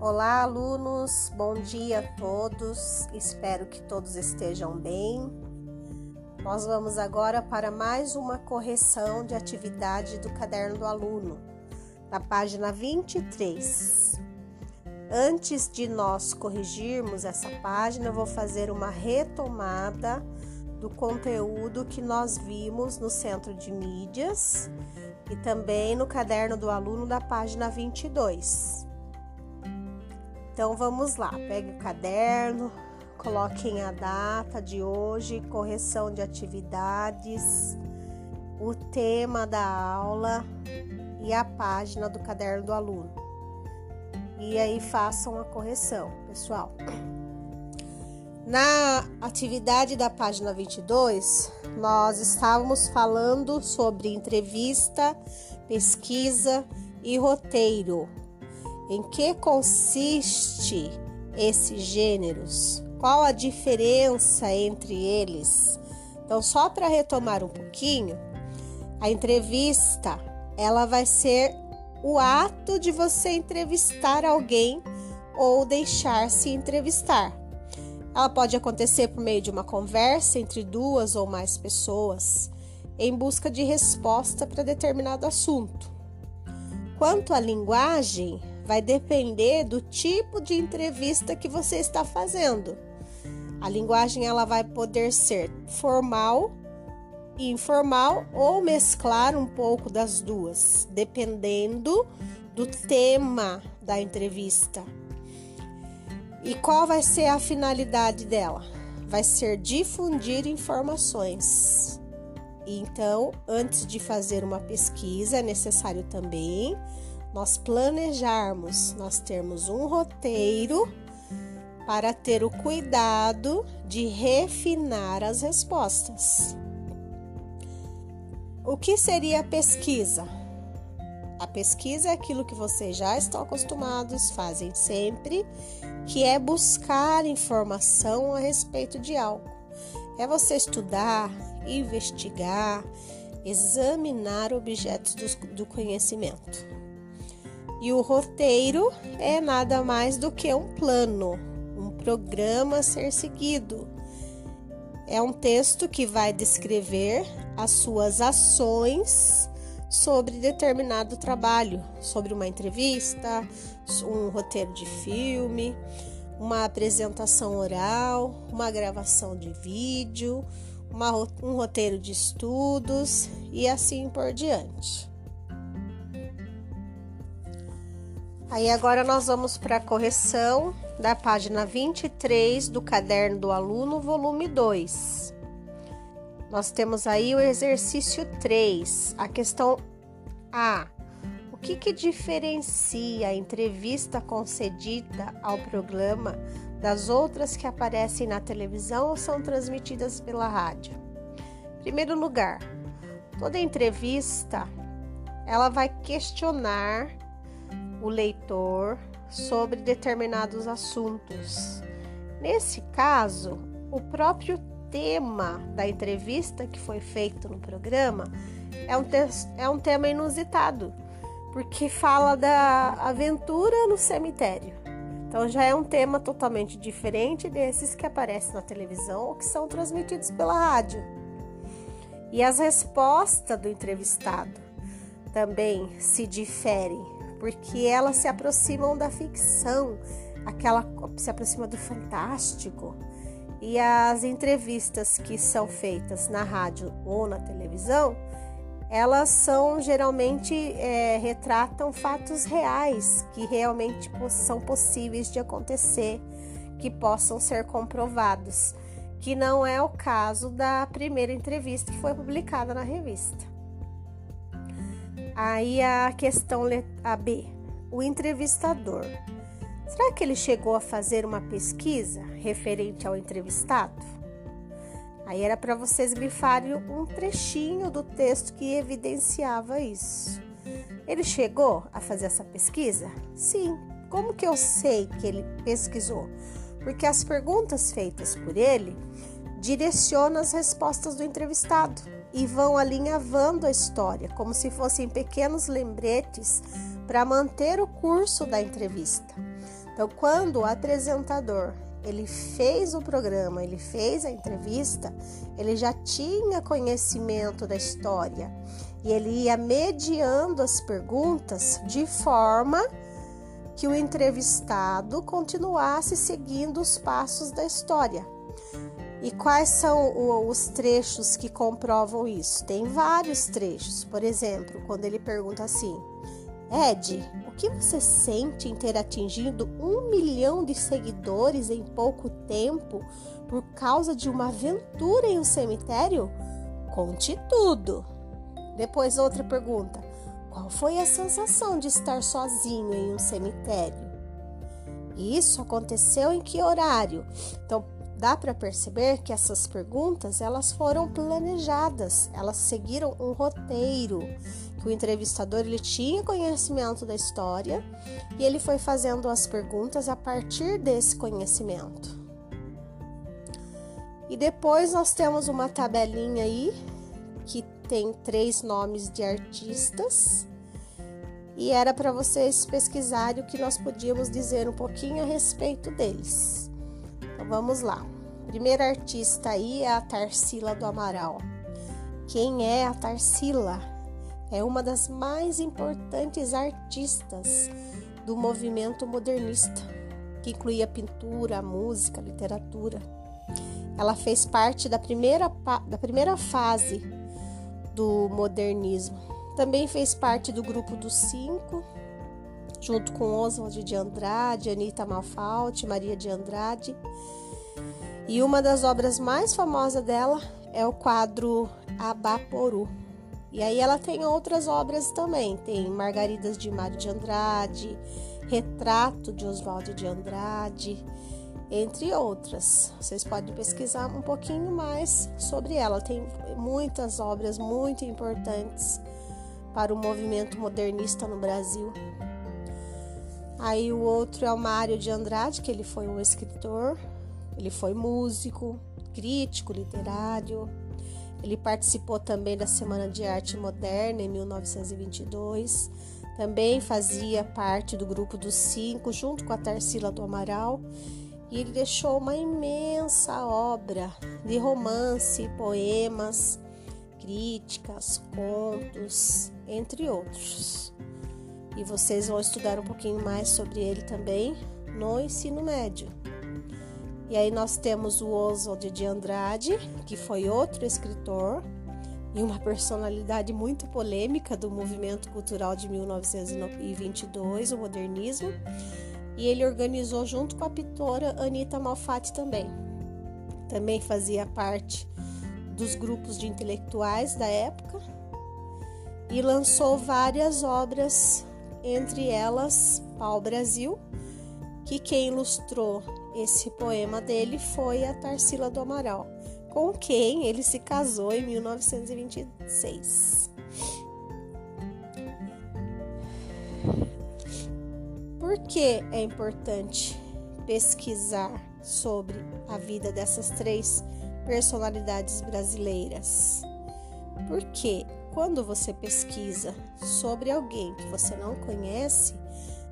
Olá, alunos, bom dia a todos, espero que todos estejam bem. Nós vamos agora para mais uma correção de atividade do caderno do aluno, na página 23. Antes de nós corrigirmos essa página, eu vou fazer uma retomada do conteúdo que nós vimos no centro de mídias e também no caderno do aluno da página 22. Então vamos lá, pegue o caderno, coloquem a data de hoje, correção de atividades, o tema da aula e a página do caderno do aluno. E aí façam a correção, pessoal. Na atividade da página 22, nós estávamos falando sobre entrevista, pesquisa e roteiro. Em que consiste esses gêneros? Qual a diferença entre eles? Então, só para retomar um pouquinho, a entrevista, ela vai ser o ato de você entrevistar alguém ou deixar-se entrevistar. Ela pode acontecer por meio de uma conversa entre duas ou mais pessoas em busca de resposta para determinado assunto. Quanto à linguagem, vai depender do tipo de entrevista que você está fazendo. A linguagem ela vai poder ser formal, informal ou mesclar um pouco das duas, dependendo do tema da entrevista. E qual vai ser a finalidade dela? Vai ser difundir informações. Então, antes de fazer uma pesquisa, é necessário também nós planejarmos, nós termos um roteiro para ter o cuidado de refinar as respostas. O que seria a pesquisa? A pesquisa é aquilo que vocês já estão acostumados, fazem sempre, que é buscar informação a respeito de algo. É você estudar, investigar, examinar objetos do, do conhecimento. E o roteiro é nada mais do que um plano, um programa a ser seguido. É um texto que vai descrever as suas ações sobre determinado trabalho, sobre uma entrevista, um roteiro de filme, uma apresentação oral, uma gravação de vídeo, uma, um roteiro de estudos e assim por diante. Aí agora nós vamos para a correção da página 23 do caderno do aluno, volume 2. Nós temos aí o exercício 3, a questão A. O que, que diferencia a entrevista concedida ao programa das outras que aparecem na televisão ou são transmitidas pela rádio? Em primeiro lugar, toda entrevista ela vai questionar o leitor sobre determinados assuntos. Nesse caso, o próprio tema da entrevista que foi feito no programa é um, é um tema inusitado, porque fala da aventura no cemitério. Então já é um tema totalmente diferente desses que aparecem na televisão ou que são transmitidos pela rádio. E as respostas do entrevistado também se diferem, porque elas se aproximam da ficção, aquela se aproxima do fantástico. E as entrevistas que são feitas na rádio ou na televisão, elas são geralmente é, retratam fatos reais que realmente são possíveis de acontecer, que possam ser comprovados, que não é o caso da primeira entrevista que foi publicada na revista. Aí a questão a B, o entrevistador. Será que ele chegou a fazer uma pesquisa referente ao entrevistado? Aí era para vocês grifarem um trechinho do texto que evidenciava isso. Ele chegou a fazer essa pesquisa? Sim. Como que eu sei que ele pesquisou? Porque as perguntas feitas por ele direcionam as respostas do entrevistado e vão alinhavando a história, como se fossem pequenos lembretes para manter o curso da entrevista. Então, quando o apresentador ele fez o programa, ele fez a entrevista, ele já tinha conhecimento da história e ele ia mediando as perguntas de forma que o entrevistado continuasse seguindo os passos da história. E quais são os trechos que comprovam isso? Tem vários trechos. Por exemplo, quando ele pergunta assim: Ed, o que você sente em ter atingido um milhão de seguidores em pouco tempo por causa de uma aventura em um cemitério? Conte tudo. Depois, outra pergunta: Qual foi a sensação de estar sozinho em um cemitério? Isso aconteceu em que horário? Então, dá para perceber que essas perguntas elas foram planejadas, elas seguiram um roteiro que o entrevistador ele tinha conhecimento da história e ele foi fazendo as perguntas a partir desse conhecimento. E depois nós temos uma tabelinha aí que tem três nomes de artistas e era para vocês pesquisarem o que nós podíamos dizer um pouquinho a respeito deles. Então vamos lá. primeira artista aí é a Tarsila do Amaral. Quem é a Tarsila? É uma das mais importantes artistas do movimento modernista, que incluía pintura, música, literatura. Ela fez parte da primeira, da primeira fase do modernismo. Também fez parte do grupo dos cinco, junto com Oswald de Andrade, Anita Malfatti, Maria de Andrade. E uma das obras mais famosas dela é o quadro Abaporu. E aí ela tem outras obras também, tem Margaridas de Mário de Andrade, Retrato de Oswaldo de Andrade, entre outras. Vocês podem pesquisar um pouquinho mais sobre ela. Tem muitas obras muito importantes para o movimento modernista no Brasil. Aí o outro é o Mário de Andrade, que ele foi um escritor, ele foi músico, crítico literário, ele participou também da Semana de Arte Moderna em 1922. Também fazia parte do grupo dos cinco, junto com a Tarsila do Amaral. E ele deixou uma imensa obra de romance, poemas, críticas, contos, entre outros. E vocês vão estudar um pouquinho mais sobre ele também no ensino médio. E aí nós temos o Oswald de Andrade, que foi outro escritor e uma personalidade muito polêmica do movimento cultural de 1922, o modernismo. E ele organizou junto com a pintora Anita Malfatti também. Também fazia parte dos grupos de intelectuais da época e lançou várias obras, entre elas Pau Brasil, que quem ilustrou esse poema dele foi a Tarsila do Amaral, com quem ele se casou em 1926. Por que é importante pesquisar sobre a vida dessas três personalidades brasileiras? Porque quando você pesquisa sobre alguém que você não conhece,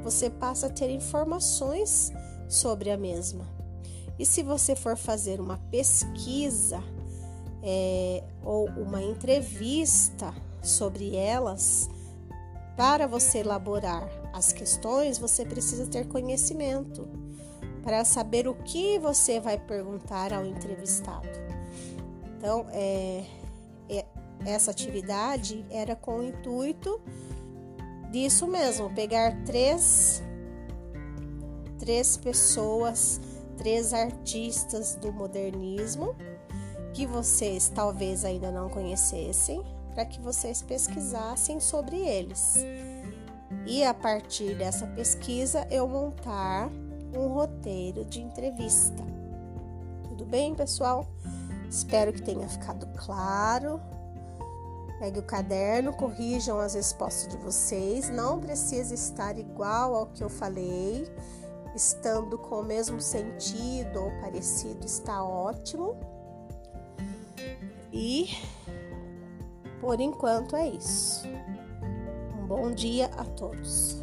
você passa a ter informações sobre a mesma. E se você for fazer uma pesquisa é, ou uma entrevista sobre elas, para você elaborar as questões, você precisa ter conhecimento para saber o que você vai perguntar ao entrevistado. Então, é, é, essa atividade era com o intuito disso mesmo, pegar três três pessoas, três artistas do modernismo que vocês talvez ainda não conhecessem, para que vocês pesquisassem sobre eles. E a partir dessa pesquisa eu montar um roteiro de entrevista. Tudo bem, pessoal? Espero que tenha ficado claro. Pegue o caderno, corrijam as respostas de vocês. Não precisa estar igual ao que eu falei estando com o mesmo sentido ou parecido está ótimo. E por enquanto é isso. Um bom dia a todos.